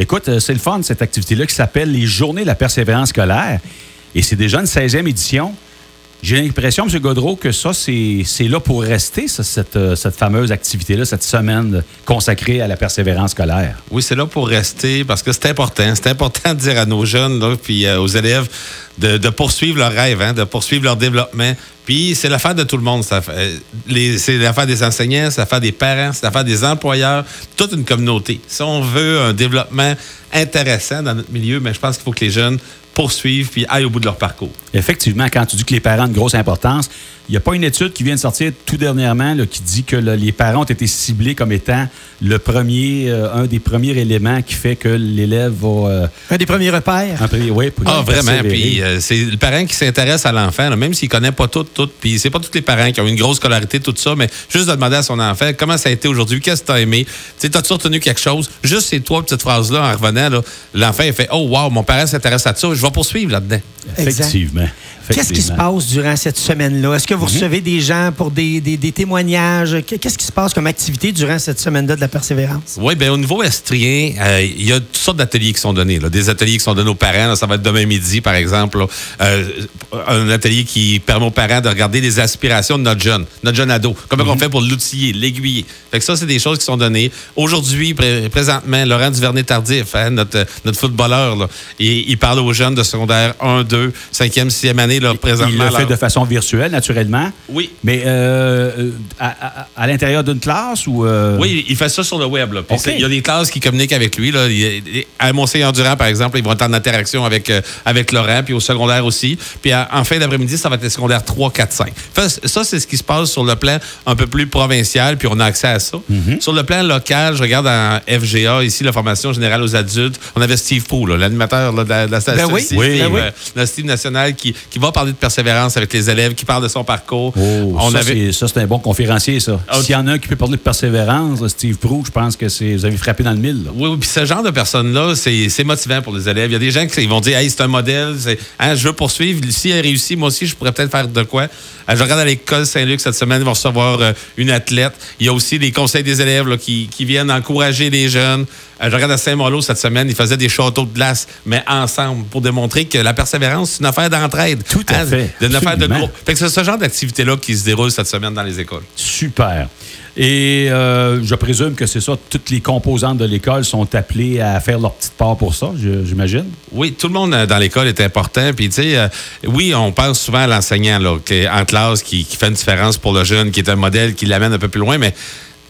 Écoute, euh, c'est le fun, cette activité-là qui s'appelle les Journées de la persévérance scolaire. Et c'est déjà une 16e édition. J'ai l'impression, M. Godreau, que ça, c'est là pour rester, cette, euh, cette fameuse activité-là, cette semaine consacrée à la persévérance scolaire. Oui, c'est là pour rester parce que c'est important. C'est important de dire à nos jeunes, puis euh, aux élèves, de, poursuivre leurs rêves, hein, de poursuivre leur développement. Puis c'est l'affaire de tout le monde. euh, C'est l'affaire des enseignants, c'est l'affaire des parents, c'est l'affaire des employeurs, toute une communauté. Si on veut un développement intéressant dans notre milieu, mais je pense qu'il faut que les jeunes poursuivent puis aillent au bout de leur parcours. Effectivement, quand tu dis que les parents ont une grosse importance, il n'y a pas une étude qui vient de sortir tout dernièrement là, qui dit que là, les parents ont été ciblés comme étant le premier, euh, un des premiers éléments qui fait que l'élève va. euh, Un des premiers repères. un peu- oui, pour Ah, vraiment. Puis euh, c'est le parent qui s'intéresse à l'enfant, même s'il connaît pas tout, tout. Puis c'est pas tous les parents qui ont une grosse scolarité, tout ça, mais juste de demander à son enfant comment ça a été aujourd'hui, qu'est-ce que tu as aimé? Tu sais, t'as-tu retenu quelque chose? Juste ces trois petites phrases-là, en revenant, là, l'enfant, il fait Oh, wow, mon parent s'intéresse à ça, je vais poursuivre là-dedans. Effectivement. Qu'est-ce qui se passe durant cette semaine-là? Est-ce que Mhm. vous recevez des gens pour des, des- des témoignages? Qu- Qu'est-ce qui se passe comme activité durant cette semaine-là de la persévérance? Oui, bien, au niveau estrien, euh, il y a toutes sortes d'ateliers qui sont donnés. là. Des ateliers qui sont donnés aux parents. là. ça va être demain midi, par exemple. Euh, un atelier qui permet aux parents de regarder les aspirations de notre jeune, notre jeune ado. Comment on fait pour l'outiller, l'aiguiller? Fait que ça, c'est des choses qui sont données. Aujourd'hui, pré- présentement, Laurent Duvernay-Tardif, hein, notre, notre footballeur, là, il, il parle aux jeunes de secondaire 1, 2, 5e, 6e année, là, présentement. Il le fait là. de façon virtuelle, naturellement. Oui. Mais euh, euh, à, à- à l'intérieur d'une classe ou. euh, Oui, il fait ça sur le web. là. Il y a des classes qui communiquent avec lui. Là. Il- à Monseigneur Durand, par exemple, ils vont être en interaction avec, euh, avec Laurent, puis au secondaire aussi. Puis à- en fin d'après-midi, ça va être les secondaires 3, 4, 5. Fait, ça, c'est ce qui se passe sur le plan un peu plus provincial, puis on a accès à ça. Mhm. Sur le plan local, je regarde en FGA, ici, la formation générale aux adultes. On avait Steve Poole, là, l'animateur là, de, la, de la station. Ben oui. Oui. Ben oui. le Steve national qui, qui va parler de persévérance avec les élèves, qui parle de son parcours. Oh, on ça, avait... c'est- un bon conférencier, ça. Ah, S'il y en a un qui peut parler de persévérance, Steve Prou, je pense que c'est vous avez frappé dans le mille. là. Oui, oui, puis ce genre de personnes-là, c'est c'est motivant pour les élèves. Il y a des gens qui vont dire, hey, c'est un modèle, hein, je veux poursuivre. Si elle réussit, moi aussi, je pourrais peut-être faire de quoi. Euh, je regarde à l'école Saint-Luc cette semaine, ils vont recevoir euh, une athlète. Il y a aussi des conseils des élèves là, qui, qui viennent encourager les jeunes. Euh, je regarde à Saint-Malo cette semaine, ils faisaient des châteaux de glace, mais ensemble, pour démontrer que la persévérance, c'est une affaire d'entraide. Tout à fait, affaire de groupe. Fait que c'est ce genre d'activité-là qui se déroule cette semaine dans les écoles. Super. Et euh, je présume que c'est ça, toutes les composantes de l'école sont appelées à faire leur petite part pour ça, j'imagine? Oui, tout le monde euh, dans l'école est important. Puis, tu sais, euh, oui, on pense souvent à l'enseignant en classe, qui, qui fait une différence pour le jeune, qui est un modèle, qui l'amène un peu plus loin, mais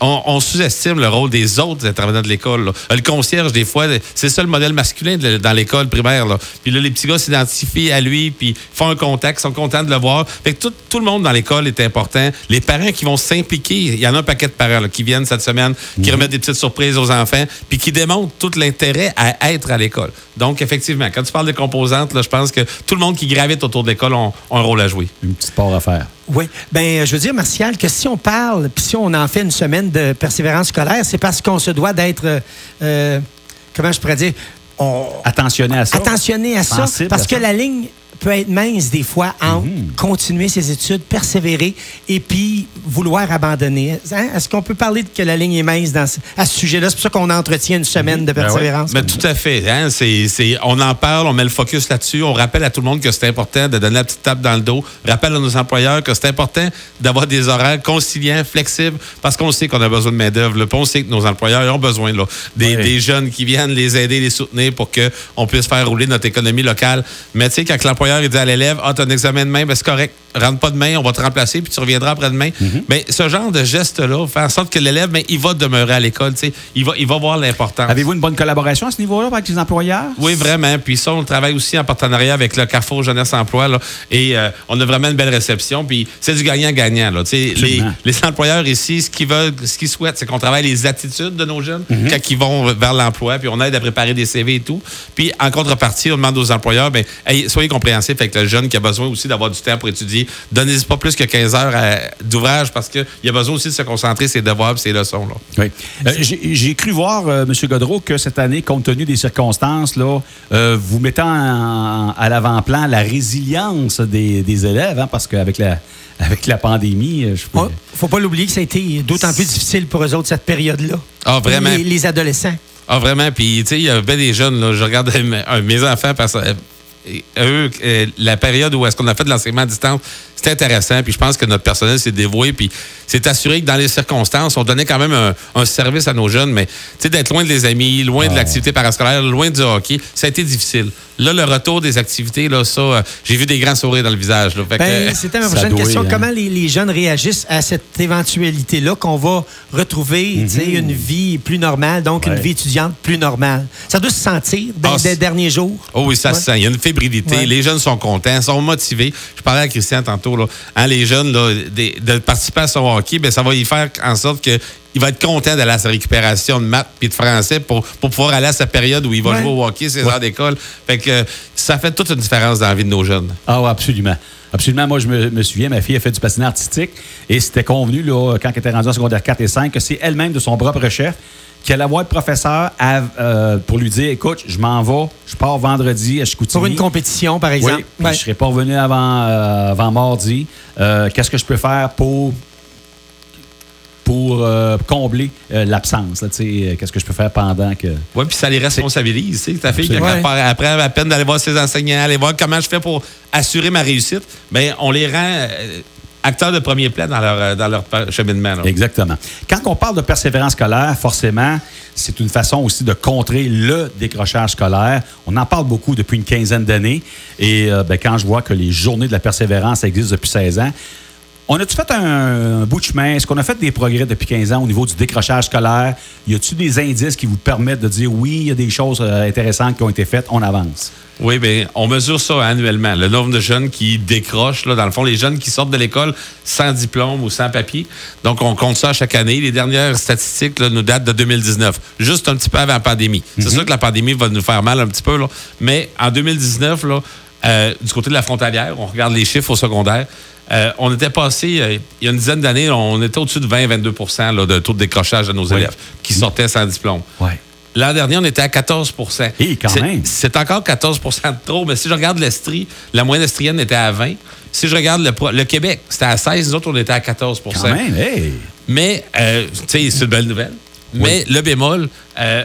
on, on sous-estime le rôle des autres intervenants de l'école. Le concierge, des fois, c'est ça le modèle masculin de- dans l'école primaire. Là. Puis là, les petits gars s'identifient à lui, puis font un contact, sont contents de le voir. Fait que tout, tout le monde dans l'école est important. Les parents qui vont s'impliquer, il y en a un paquet de parents là, qui viennent cette semaine, qui remettent des petites surprises aux enfants, puis qui démontrent tout l'intérêt à être à l'école. Donc, effectivement, quand tu parles de composantes, là, je pense que tout le monde qui gravite autour de l'école ont un rôle à jouer. Une petite part à faire. Oui. Ben, je veux dire, Martial, que si on parle, puis si on en fait une semaine de persévérance scolaire, c'est parce qu'on se doit d'être, euh, euh, comment je pourrais dire, on, Attentionné à ça. attentionné à ça, Sensible parce à que la ligne peut être mince des fois entre continuer ses études, persévérer et puis vouloir abandonner. Hein? Est-ce qu'on peut parler de que la ligne est mince dans ce- à ce sujet-là? C'est pour ça qu'on entretient une semaine de persévérance. Mais tout à fait. Hein? On en parle, on met le focus là-dessus. On rappelle à tout le monde que c'est important de donner la petite tape dans le dos. Rappelle à nos employeurs que c'est important d'avoir des horaires conciliants, flexibles, parce qu'on sait qu'on a besoin de main-d'œuvre. On sait que nos employeurs ont besoin là, des, Oui. des jeunes qui viennent les aider, les soutenir pour qu'on puisse faire rouler notre économie locale. Mais tu sais, quand l'employeur il dit à l'élève Ah, tu as un examen demain, ben, c'est correct. Rentre pas demain, on va te remplacer, puis tu reviendras après-demain. Mais ce genre de geste-là fait en sorte que l'élève, ben, il va demeurer à l'école. tu. Il va, il va voir l'importance. Avez-vous une bonne collaboration à ce niveau-là avec les employeurs? Oui, vraiment. Puis ça, on travaille aussi en partenariat avec le Carrefour Jeunesse Emploi. là. et euh, on a vraiment une belle réception. Puis c'est du gagnant-gagnant. Tu Les, les employeurs ici, ce qu'ils veulent, ce qu'ils souhaitent, c'est qu'on travaille les attitudes de nos jeunes Mhm. quand ils vont vers l'emploi. Puis on aide à préparer des CV et tout. Puis en contrepartie, on demande aux employeurs, ben, hey, soyez compréhensifs avec le jeune qui a besoin aussi d'avoir du temps pour étudier. Donnez-y pas plus que 15 heures à- d'ouvrage parce qu'il a besoin aussi de se concentrer sur ses devoirs et ses leçons. Là. Oui. Euh, J'ai cru voir, euh, M. Godreau, que cette année, compte tenu des circonstances, là, euh, vous mettant en- à l'avant-plan la résilience des, des élèves, hein, parce qu'avec la, avec la pandémie, euh, je Il peux- faut pas l'oublier que ça a été d'autant plus difficile pour eux autres cette période-là. Ah, vraiment? Les, les adolescents. Ah, vraiment. Puis, tu sais, il y avait des jeunes, là, je regarde mes, mes enfants, parce que eux, euh, la période où est-ce qu'on a fait de l'enseignement à distance, c'était intéressant. Puis je pense que notre personnel s'est dévoué. Puis c'est assuré que dans les circonstances, on donnait quand même un, service à nos jeunes. Mais tu sais, d'être loin des amis, loin de l'activité parascolaire, loin du hockey, ça a été difficile. Là, le retour des activités, là, ça, euh, j'ai vu des grands sourires dans le visage. Ben, c'était ma prochaine question. Hein. Comment les, jeunes réagissent à cette éventualité-là qu'on va retrouver mhm. une vie plus normale, donc une vie étudiante plus normale? Ça doit se sentir dans les ah, derniers jours? Oh oui, ça se sent. Il y a une Les jeunes sont contents, sont motivés. Je parlais à Christian tantôt. Là, hein, les jeunes, là, de, participer à son hockey, ben, ça va y faire en sorte que il va être content d'aller à sa récupération de maths et de français pour, pour pouvoir aller à sa période où il va jouer au hockey, ses heures d'école. Fait que ça fait toute une différence dans la vie de nos jeunes. Ah oui, absolument. Absolument. Moi, je me, souviens, ma fille a fait du patinage artistique et c'était convenu, là, quand elle était rendue en secondaire 4 et 5, que c'est elle-même de son propre chef qui allait voir le professeur euh, pour lui dire écoute, je m'en vais, je pars vendredi à Chicoutimi. Pour une compétition, par exemple. Oui, je ne serai pas revenu avant, euh, avant mardi. Euh, qu'est-ce que je peux faire pour pour euh, combler euh, l'absence. Euh, qu'est-ce que je peux faire pendant que. Oui, puis ça les responsabilise. Ta fille, après à peine d'aller voir ses enseignants, aller voir comment je fais pour assurer ma réussite, bien, on les rend acteurs de premier plan dans leur, dans leur cheminement. Exactement. Quand on parle de persévérance scolaire, forcément, c'est une façon aussi de contrer le décrochage scolaire. On en parle beaucoup depuis une quinzaine d'années. Et ben, quand je vois que les journées de la persévérance existent depuis 16 ans, on a-tu fait un, bout de chemin? Est-ce qu'on a fait des progrès depuis 15 ans au niveau du décrochage scolaire? Y a-tu des indices qui vous permettent de dire oui, il y a des choses euh, intéressantes qui ont été faites, on avance? Oui, bien, on mesure ça annuellement. Le nombre de jeunes qui décrochent, là, dans le fond, les jeunes qui sortent de l'école sans diplôme ou sans papier. Donc, on compte ça chaque année. Les dernières statistiques nous datent de 2019, juste un petit peu avant la pandémie. C'est mhm. sûr que la pandémie va nous faire mal un petit peu, là, mais en 2019, là, euh, du côté de la frontalière, on regarde les chiffres au secondaire, euh, on était passé, euh, il y a une dizaine d'années, on était au-dessus de 20-22% de taux de décrochage de nos élèves qui sortaient sans diplôme. L'an dernier, on était à 14 Et quand même. C'est encore 14% de trop, mais si je regarde l'Estrie, la moyenne estrienne était à 20. Si je regarde le, Québec, c'était à 16, nous autres, on était à 14 Quand même, Mais, tu sais, c'est une belle nouvelle. Mais le bémol,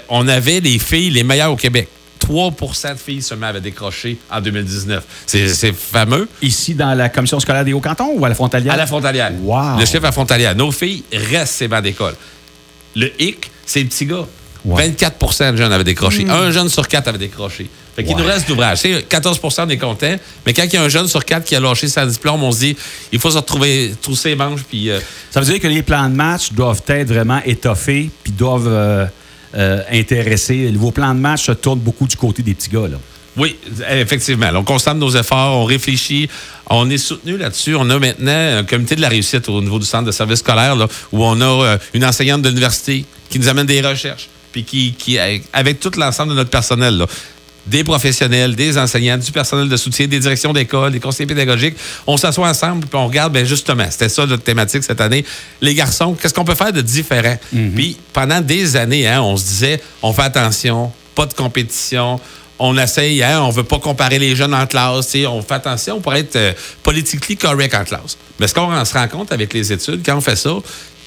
on avait les filles les meilleures au Québec. 3% de filles seulement avaient décroché en 2019. C'est fameux. Ici, dans la commission scolaire des Hauts-Cantons ou à la frontalière? À la frontalière. Wow. Le chef à frontalière. Nos filles restent ces bancs d'école. Le hic, c'est le petit gars. 24% de jeunes avaient décroché. Hmm. Un jeune sur quatre avait décroché. Fait qu'il nous reste d'ouvrage. 14 on est content. Mais quand il y a un jeune sur quatre qui a lâché sa diplôme, on se dit, il faut se retrouver, trousser les manches. Puis, euh, Ça veut dire que les plans de match doivent être vraiment étoffés, puis doivent euh, euh, intéressés. Vos plans de match se tournent beaucoup du côté des petits gars. Là. Oui, effectivement. On constate nos efforts, on réfléchit, on est soutenu là-dessus. On a maintenant un comité de la réussite au niveau du centre de service scolaire où on a euh, une enseignante de l'université qui nous amène des recherches, puis qui, qui avec tout l'ensemble de notre personnel. Là, des professionnels, des enseignants, du personnel de soutien, des directions d'école, des conseillers pédagogiques. On s'assoit ensemble puis on regarde, bien justement, c'était ça notre thématique cette année. Les garçons, qu'est-ce qu'on peut faire de différent? Mhm. Puis pendant des années, hein, on se disait, on fait attention, pas de compétition, on essaye, hein, on veut pas comparer les jeunes en classe, on fait attention pour être euh, politiquement correct en classe. Mais ce qu'on se rend compte avec les études, quand on fait ça,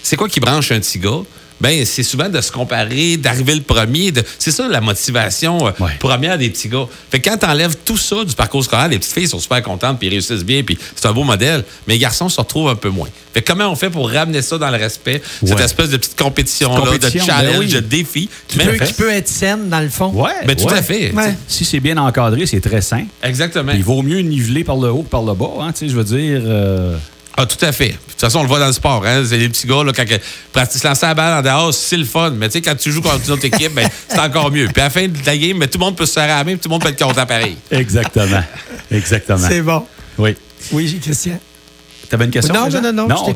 c'est quoi qui branche un petit gars? Ben c'est souvent de se comparer, d'arriver le premier. C'est ça la motivation euh, première des petits gars. Fait que quand tu enlèves tout ça du parcours scolaire, les petites filles sont super contentes puis réussissent bien puis c'est un beau modèle, mais les garçons se retrouvent un peu moins. Fait comment on fait pour ramener ça dans le respect, cette espèce de petite compétition-là, de challenge, ben de défi? Qui peut, être saine dans le fond. Oui, ben, tout à fait. Si c'est bien encadré, c'est très sain. Exactement. il vaut mieux niveler par le haut que par le bas. Hein, je veux dire. Euh, ah, tout à fait. De toute façon, on le voit dans le sport. Hein? C'est les petits gars, là, quand ils se lancer la balle en dehors, c'est le fun. Mais tu sais, quand tu joues contre une autre équipe, ben, c'est encore mieux. Puis à la fin de la game, ben, tout le monde peut se serrer à la main, tout le monde peut être content pareil. Exactement. Exactement. C'est bon. Oui. Oui, Christian. Tu avais une question? Non, non, non, non.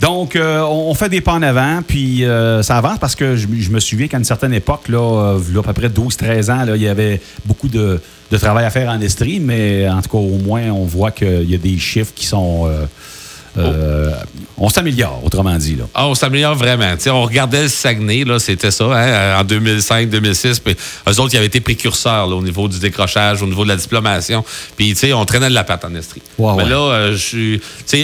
Donc, euh, on fait des pas en avant, puis euh, ça avance parce que je, me souviens qu'à une certaine époque, là, euh, à peu près 12-13 ans, là, il y avait beaucoup de, de, travail à faire en Estrie, mais en tout cas, au moins, on voit qu'il y a des chiffres qui sont euh, on s'améliore, autrement dit. Là. Ah, on s'améliore vraiment. on regardait le Saguenay, c'était ça, hein, en 2005-2006. Puis eux autres, ils avaient été précurseurs au niveau du décrochage, au niveau de la diplomation. Puis, on traînait de la patte en Estrie. Mais là, euh, je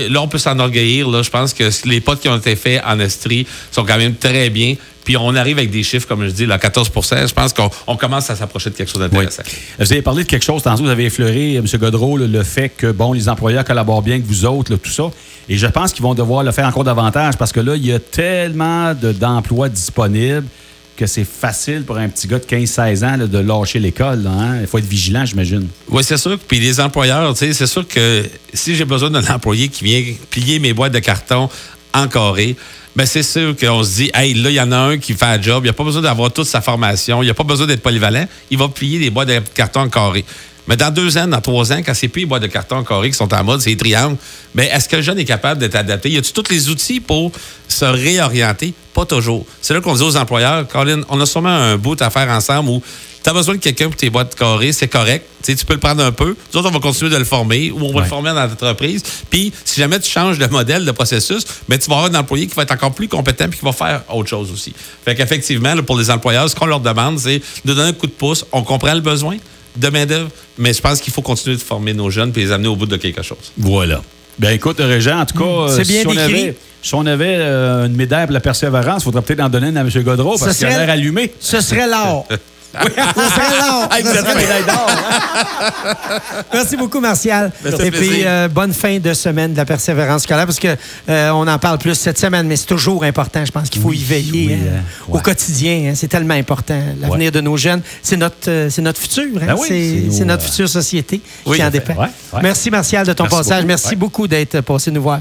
là, on peut s'enorgueillir. Je pense que les potes qui ont été faits en Estrie sont quand même très bien. Puis on arrive avec des chiffres, comme je dis, là, 14% Je pense qu'on on commence à s'approcher de quelque chose d'intéressant. Vous avez parlé de quelque chose, tantôt, vous avez effleuré, M. Godreau, le, fait que, bon, les employeurs collaborent bien avec vous autres, là, tout ça. Et je pense qu'ils vont devoir le faire encore davantage parce que là, il y a tellement de- d'emplois disponibles que c'est facile pour un petit gars de 15-16 ans là, de lâcher l'école. hein. Il faut être vigilant, j'imagine. Oui, c'est sûr. Puis les employeurs, tu sais, c'est sûr que si j'ai besoin d'un employé qui vient plier mes boîtes de carton en carré, ben c'est sûr qu'on se dit, hey, là, il y en a un qui fait un job, il n'a pas besoin d'avoir toute sa formation, il n'a pas besoin d'être polyvalent, il va plier des boîtes de carton carré. Mais dans deux ans, dans trois ans, quand c'est plus les boîtes de carton carré qui sont en mode, c'est les triangles, mais est-ce que le jeune est capable d'être adapté? Y a-tu tous les outils pour se réorienter? Pas toujours. C'est là qu'on dit aux employeurs, Colin, on a sûrement un bout à faire ensemble où tu as besoin de quelqu'un pour tes boîtes carrées, c'est correct. Tu peux le prendre un peu. Nous autres, on va continuer de le former ou on va Ouais. le former dans l'entreprise. Puis, si jamais tu changes de modèle, de processus, ben, tu vas avoir un employé qui va être encore plus compétent puis qui va faire autre chose aussi. Fait qu'effectivement, pour les employeurs, ce qu'on leur demande, c'est de donner un coup de pouce. On comprend le besoin de main-d'œuvre, mais je pense qu'il faut continuer de former nos jeunes puis les amener au bout de quelque chose. Voilà. Ben écoute, Régent, en tout cas, euh, Hmm. c'est bien si, on décrit. avait, si on avait euh, une médaille pour la persévérance, il faudrait peut-être en donner une à M. Godreau parce Ce qu'il a serait- l'air allumé. Ce serait l'or. Médaille d'or. hein? Merci beaucoup, Martial. Fait Et puis, euh, bonne fin de semaine de la persévérance scolaire, parce que euh, on en parle plus cette semaine, mais c'est toujours important. Je pense qu'il faut y veiller oui, hein, hein, au quotidien. hein. c'est tellement important. L'avenir Ouais. de nos jeunes, c'est notre, euh, c'est notre futur. hein. Ben c'est notre euh, future société qui en dépend. Ouais. Merci, Martial, de ton Merci passage. beaucoup. Merci beaucoup d'être passé nous voir.